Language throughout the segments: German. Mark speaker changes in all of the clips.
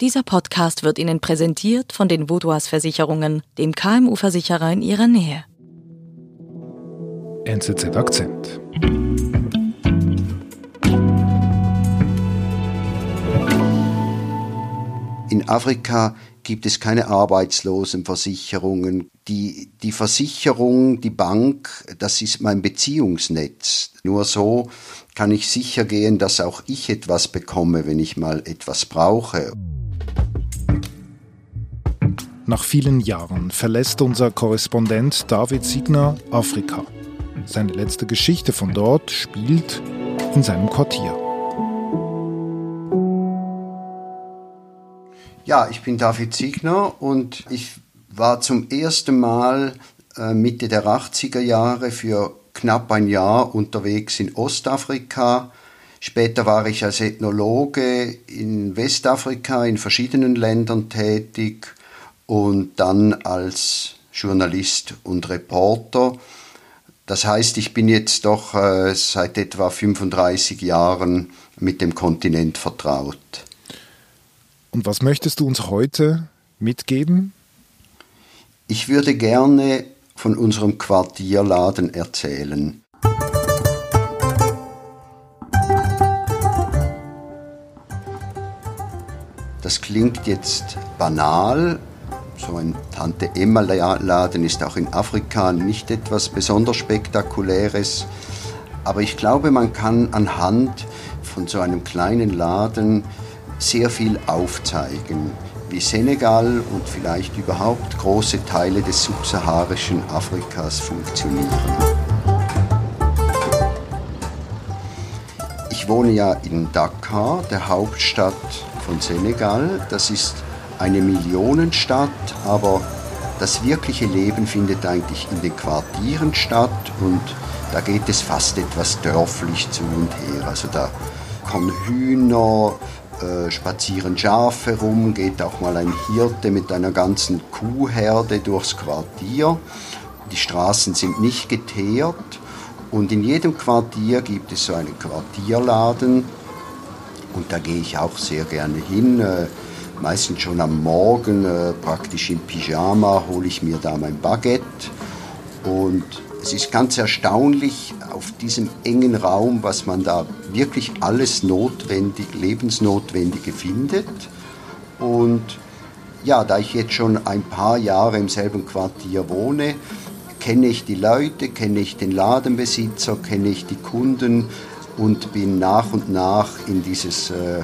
Speaker 1: Dieser Podcast wird Ihnen präsentiert von den Vodouas Versicherungen, dem KMU-Versicherer in Ihrer Nähe.
Speaker 2: NZZ Akzent.
Speaker 3: In Afrika gibt es keine Arbeitslosenversicherungen. Die, die Versicherung, die Bank, das ist mein Beziehungsnetz. Nur so kann ich sicher gehen, dass auch ich etwas bekomme, wenn ich mal etwas brauche.
Speaker 2: Nach vielen Jahren verlässt unser Korrespondent David Signer Afrika. Seine letzte Geschichte von dort spielt in seinem Quartier.
Speaker 3: Ja, ich bin David Signer und ich war zum ersten Mal äh, Mitte der 80er Jahre für knapp ein Jahr unterwegs in Ostafrika. Später war ich als Ethnologe in Westafrika in verschiedenen Ländern tätig und dann als Journalist und Reporter. Das heißt, ich bin jetzt doch äh, seit etwa 35 Jahren mit dem Kontinent vertraut.
Speaker 2: Und was möchtest du uns heute mitgeben?
Speaker 3: Ich würde gerne von unserem Quartierladen erzählen. Das klingt jetzt banal. So ein Tante Emma Laden ist auch in Afrika nicht etwas besonders Spektakuläres. Aber ich glaube, man kann anhand von so einem kleinen Laden sehr viel aufzeigen, wie Senegal und vielleicht überhaupt große Teile des subsaharischen Afrikas funktionieren. Ich wohne ja in Dakar, der Hauptstadt von Senegal. Das ist eine Millionenstadt, aber das wirkliche Leben findet eigentlich in den Quartieren statt und da geht es fast etwas dörflich zu und her. Also da kommen Hühner, äh, spazieren Schafe rum, geht auch mal ein Hirte mit einer ganzen Kuhherde durchs Quartier. Die Straßen sind nicht geteert und in jedem Quartier gibt es so einen Quartierladen und da gehe ich auch sehr gerne hin. Äh, meistens schon am Morgen, äh, praktisch im Pyjama, hole ich mir da mein Baguette und es ist ganz erstaunlich auf diesem engen Raum, was man da wirklich alles notwendig, lebensnotwendige findet. Und ja, da ich jetzt schon ein paar Jahre im selben Quartier wohne, kenne ich die Leute, kenne ich den Ladenbesitzer, kenne ich die Kunden und bin nach und nach in dieses äh,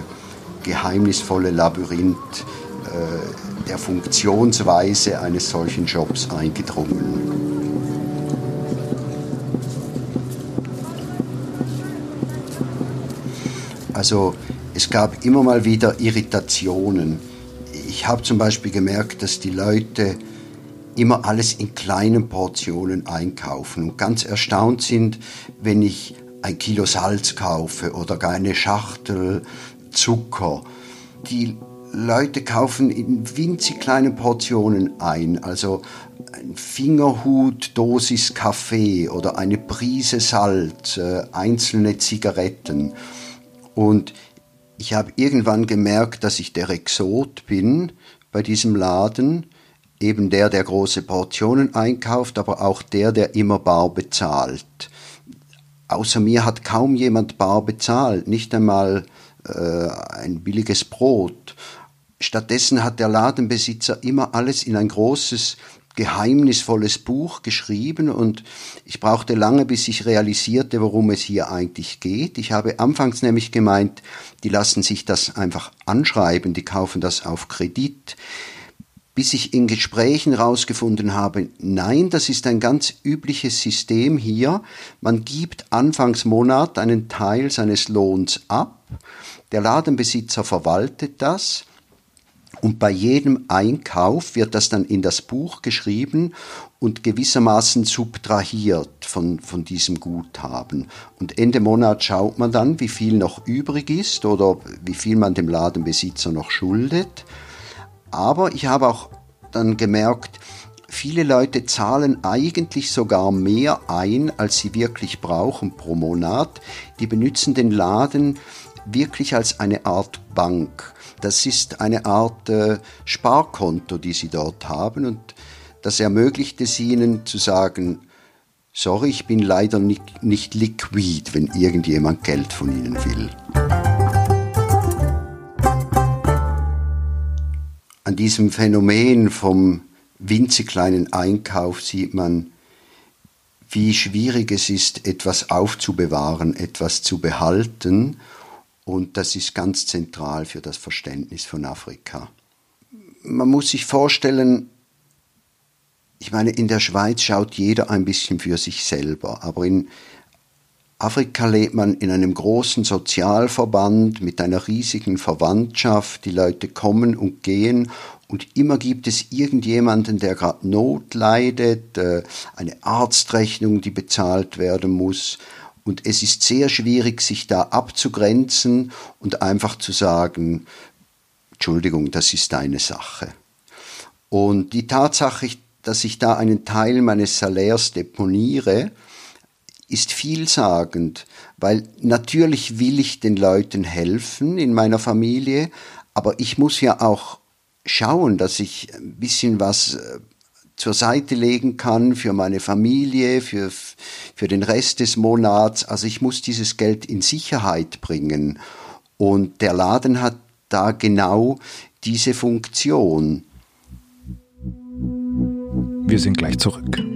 Speaker 3: geheimnisvolle Labyrinth äh, der Funktionsweise eines solchen Jobs eingedrungen. Also es gab immer mal wieder Irritationen. Ich habe zum Beispiel gemerkt, dass die Leute immer alles in kleinen Portionen einkaufen und ganz erstaunt sind, wenn ich ein Kilo Salz kaufe oder gar eine Schachtel Zucker. Die Leute kaufen in winzig kleinen Portionen ein, also ein Fingerhut Dosis Kaffee oder eine Prise Salz, äh, einzelne Zigaretten. Und ich habe irgendwann gemerkt, dass ich der Exot bin bei diesem Laden, eben der, der große Portionen einkauft, aber auch der, der immer bar bezahlt. Außer mir hat kaum jemand bar bezahlt, nicht einmal äh, ein billiges Brot. Stattdessen hat der Ladenbesitzer immer alles in ein großes geheimnisvolles Buch geschrieben und ich brauchte lange, bis ich realisierte, worum es hier eigentlich geht. Ich habe anfangs nämlich gemeint, die lassen sich das einfach anschreiben, die kaufen das auf Kredit. Bis ich in Gesprächen herausgefunden habe, nein, das ist ein ganz übliches System hier. Man gibt Anfangsmonat einen Teil seines Lohns ab, der Ladenbesitzer verwaltet das, und bei jedem Einkauf wird das dann in das Buch geschrieben und gewissermaßen subtrahiert von, von diesem Guthaben. Und Ende Monat schaut man dann, wie viel noch übrig ist oder wie viel man dem Ladenbesitzer noch schuldet. Aber ich habe auch dann gemerkt, viele Leute zahlen eigentlich sogar mehr ein, als sie wirklich brauchen pro Monat. Die benutzen den Laden wirklich als eine Art Bank. Das ist eine Art äh, Sparkonto, die sie dort haben und das ermöglicht es ihnen zu sagen, sorry, ich bin leider nicht, nicht liquid, wenn irgendjemand Geld von ihnen will. An diesem Phänomen vom winzig kleinen Einkauf sieht man, wie schwierig es ist, etwas aufzubewahren, etwas zu behalten. Und das ist ganz zentral für das Verständnis von Afrika. Man muss sich vorstellen, ich meine, in der Schweiz schaut jeder ein bisschen für sich selber, aber in Afrika lebt man in einem großen Sozialverband mit einer riesigen Verwandtschaft. Die Leute kommen und gehen und immer gibt es irgendjemanden, der gerade Not leidet, äh, eine Arztrechnung, die bezahlt werden muss. Und es ist sehr schwierig, sich da abzugrenzen und einfach zu sagen, Entschuldigung, das ist deine Sache. Und die Tatsache, dass ich da einen Teil meines Salärs deponiere, ist vielsagend, weil natürlich will ich den Leuten helfen in meiner Familie, aber ich muss ja auch schauen, dass ich ein bisschen was äh, zur Seite legen kann für meine Familie, für, für den Rest des Monats. Also ich muss dieses Geld in Sicherheit bringen. Und der Laden hat da genau diese Funktion.
Speaker 2: Wir sind gleich zurück.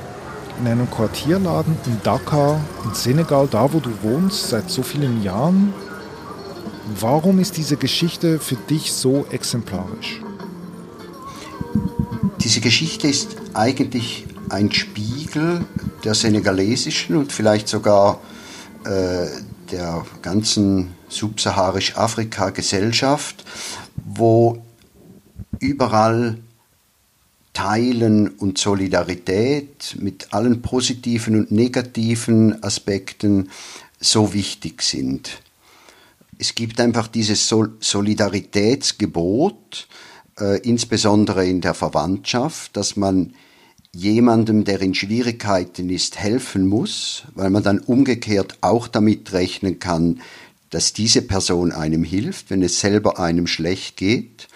Speaker 2: in einem Quartierladen in Dakar, in Senegal, da wo du wohnst, seit so vielen Jahren. Warum ist diese Geschichte für dich so exemplarisch?
Speaker 3: Diese Geschichte ist eigentlich ein Spiegel der senegalesischen und vielleicht sogar äh, der ganzen subsaharisch-Afrika-Gesellschaft, wo überall Teilen und Solidarität mit allen positiven und negativen Aspekten so wichtig sind. Es gibt einfach dieses Solidaritätsgebot, äh, insbesondere in der Verwandtschaft, dass man jemandem, der in Schwierigkeiten ist, helfen muss, weil man dann umgekehrt auch damit rechnen kann, dass diese Person einem hilft, wenn es selber einem schlecht geht.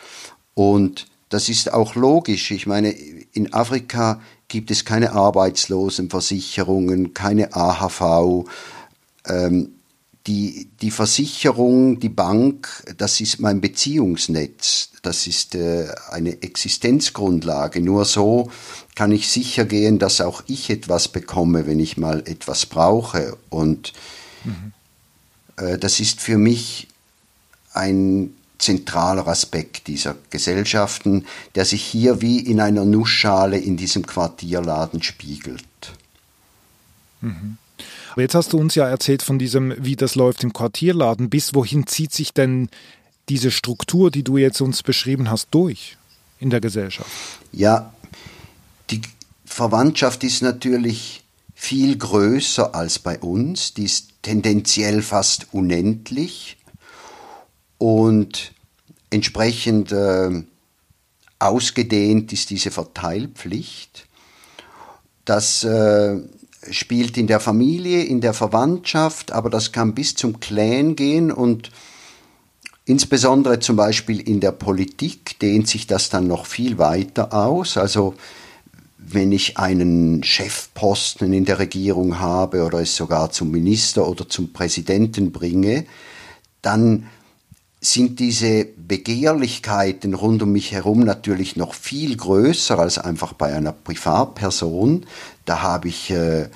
Speaker 3: Und das ist auch logisch. Ich meine, in Afrika gibt es keine Arbeitslosenversicherungen, keine AHV. Ähm, die, die Versicherung, die Bank, das ist mein Beziehungsnetz. Das ist äh, eine Existenzgrundlage. Nur so kann ich sicher gehen, dass auch ich etwas bekomme, wenn ich mal etwas brauche. Und mhm. äh, das ist für mich ein zentraler Aspekt dieser Gesellschaften, der sich hier wie in einer Nussschale in diesem Quartierladen spiegelt.
Speaker 2: Mhm. Aber jetzt hast du uns ja erzählt von diesem, wie das läuft im Quartierladen. Bis wohin zieht sich denn diese Struktur, die du jetzt uns beschrieben hast, durch in der Gesellschaft?
Speaker 3: Ja, die Verwandtschaft ist natürlich viel größer als bei uns. Die ist tendenziell fast unendlich und entsprechend äh, ausgedehnt ist diese Verteilpflicht. Das äh, spielt in der Familie, in der Verwandtschaft, aber das kann bis zum Clan gehen und insbesondere zum Beispiel in der Politik dehnt sich das dann noch viel weiter aus. Also wenn ich einen Chefposten in der Regierung habe oder es sogar zum Minister oder zum Präsidenten bringe, dann sind diese Begehrlichkeiten rund um mich herum natürlich noch viel größer als einfach bei einer Privatperson. Da habe ich äh,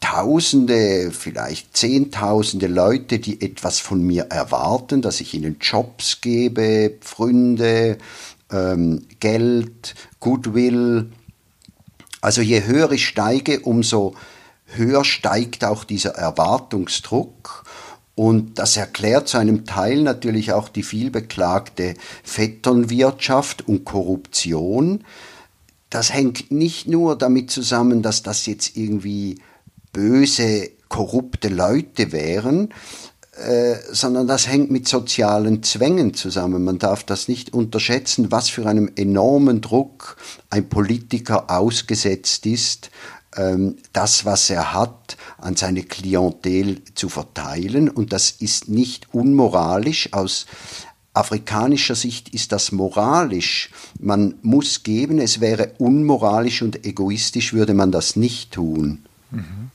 Speaker 3: Tausende, vielleicht Zehntausende Leute, die etwas von mir erwarten, dass ich ihnen Jobs gebe, Pfründe, ähm, Geld, Goodwill. Also je höher ich steige, umso höher steigt auch dieser Erwartungsdruck. Und das erklärt zu einem Teil natürlich auch die vielbeklagte Vetternwirtschaft und Korruption. Das hängt nicht nur damit zusammen, dass das jetzt irgendwie böse, korrupte Leute wären, äh, sondern das hängt mit sozialen Zwängen zusammen. Man darf das nicht unterschätzen, was für einem enormen Druck ein Politiker ausgesetzt ist, ähm, das, was er hat, an seine Klientel zu verteilen. Und das ist nicht unmoralisch. Aus afrikanischer Sicht ist das moralisch. Man muss geben, es wäre unmoralisch und egoistisch, würde man das nicht tun.
Speaker 2: Mhm.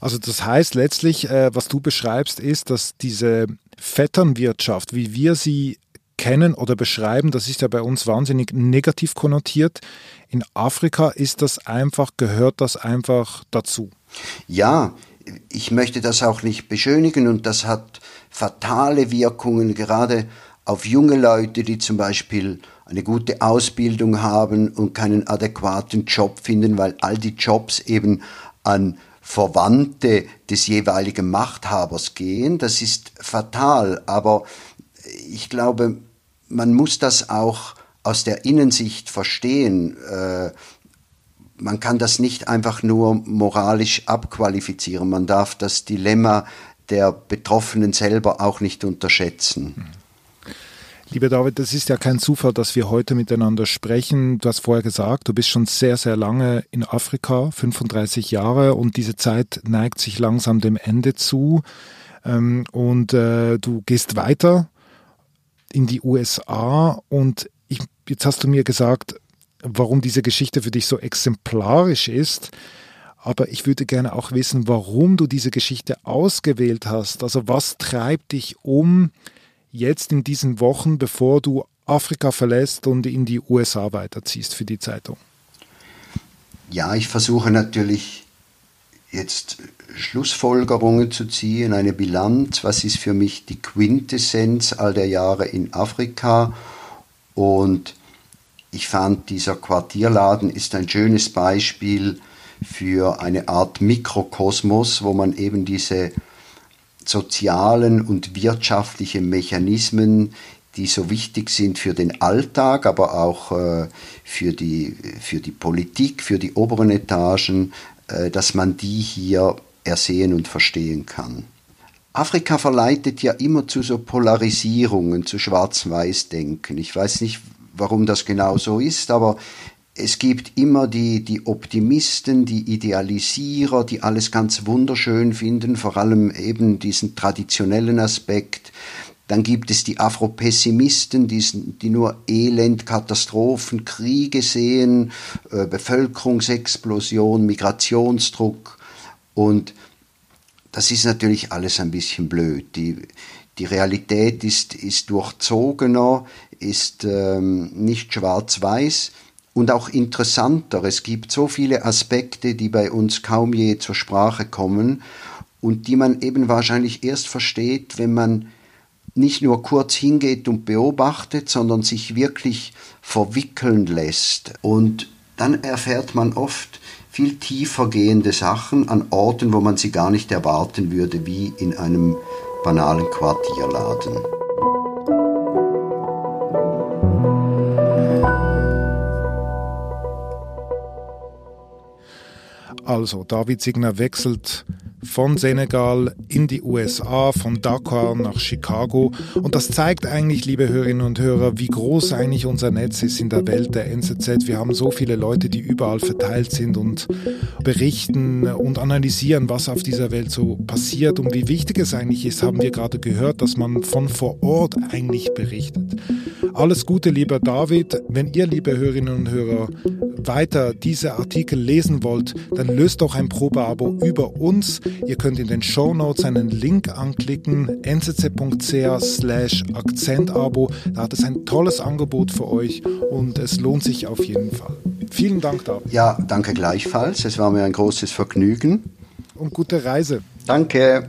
Speaker 2: Also das heißt letztlich, äh, was du beschreibst, ist, dass diese Vetternwirtschaft, wie wir sie kennen oder beschreiben, das ist ja bei uns wahnsinnig negativ konnotiert. In Afrika ist das einfach, gehört das einfach dazu.
Speaker 3: Ja, ich möchte das auch nicht beschönigen und das hat fatale Wirkungen, gerade auf junge Leute, die zum Beispiel eine gute Ausbildung haben und keinen adäquaten Job finden, weil all die Jobs eben an Verwandte des jeweiligen Machthabers gehen. Das ist fatal, aber ich glaube, man muss das auch aus der Innensicht verstehen. Man kann das nicht einfach nur moralisch abqualifizieren. Man darf das Dilemma der Betroffenen selber auch nicht unterschätzen.
Speaker 2: Lieber David, das ist ja kein Zufall, dass wir heute miteinander sprechen. Du hast vorher gesagt, du bist schon sehr, sehr lange in Afrika, 35 Jahre, und diese Zeit neigt sich langsam dem Ende zu. Ähm, und äh, du gehst weiter in die USA und jetzt hast du mir gesagt, warum diese Geschichte für dich so exemplarisch ist. Aber ich würde gerne auch wissen, warum du diese Geschichte ausgewählt hast. Also was treibt dich um jetzt in diesen Wochen, bevor du Afrika verlässt und in die USA weiterziehst für die Zeitung?
Speaker 3: Ja, ich versuche natürlich jetzt Schlussfolgerungen zu ziehen, eine Bilanz, was ist für mich die Quintessenz all der Jahre in Afrika und ich fand, dieser Quartierladen ist ein schönes Beispiel für eine Art Mikrokosmos, wo man eben diese sozialen und wirtschaftlichen Mechanismen, die so wichtig sind für den Alltag, aber auch äh, für, die, für die Politik, für die oberen Etagen, äh, dass man die hier ersehen und verstehen kann. Afrika verleitet ja immer zu so Polarisierungen, zu Schwarz-Weiß-Denken. Ich weiß nicht, warum das genau so ist, aber es gibt immer die, die Optimisten, die Idealisierer, die alles ganz wunderschön finden, vor allem eben diesen traditionellen Aspekt. Dann gibt es die Afropessimisten, die, die nur Elend, Katastrophen, Kriege sehen, äh, Bevölkerungsexplosion, Migrationsdruck. Und das ist natürlich alles ein bisschen blöd. Die, die Realität ist, ist durchzogener, ist ähm, nicht schwarz-weiß und auch interessanter. Es gibt so viele Aspekte, die bei uns kaum je zur Sprache kommen und die man eben wahrscheinlich erst versteht, wenn man nicht nur kurz hingeht und beobachtet, sondern sich wirklich verwickeln lässt. Und dann erfährt man oft viel tiefer gehende Sachen an Orten, wo man sie gar nicht erwarten würde, wie in einem banalen Quartierladen.
Speaker 2: Also, David Signer wechselt von Senegal in die USA, von Dakar nach Chicago. Und das zeigt eigentlich, liebe Hörerinnen und Hörer, wie groß eigentlich unser Netz ist in der Welt der NZZ. Wir haben so viele Leute, die überall verteilt sind und berichten und analysieren, was auf dieser Welt so passiert und wie wichtig es eigentlich ist, haben wir gerade gehört, dass man von vor Ort eigentlich berichtet. Alles Gute, lieber David. Wenn ihr, liebe Hörerinnen und Hörer, weiter diese Artikel lesen wollt, dann löst doch ein Probeabo über uns. Ihr könnt in den Show Notes einen Link anklicken, nzz.ch slash Akzentabo. Da hat es ein tolles Angebot für euch und es lohnt sich auf jeden Fall. Vielen Dank, David.
Speaker 3: Ja, danke gleichfalls. Es war mir ein großes Vergnügen.
Speaker 2: Und gute Reise.
Speaker 3: Danke.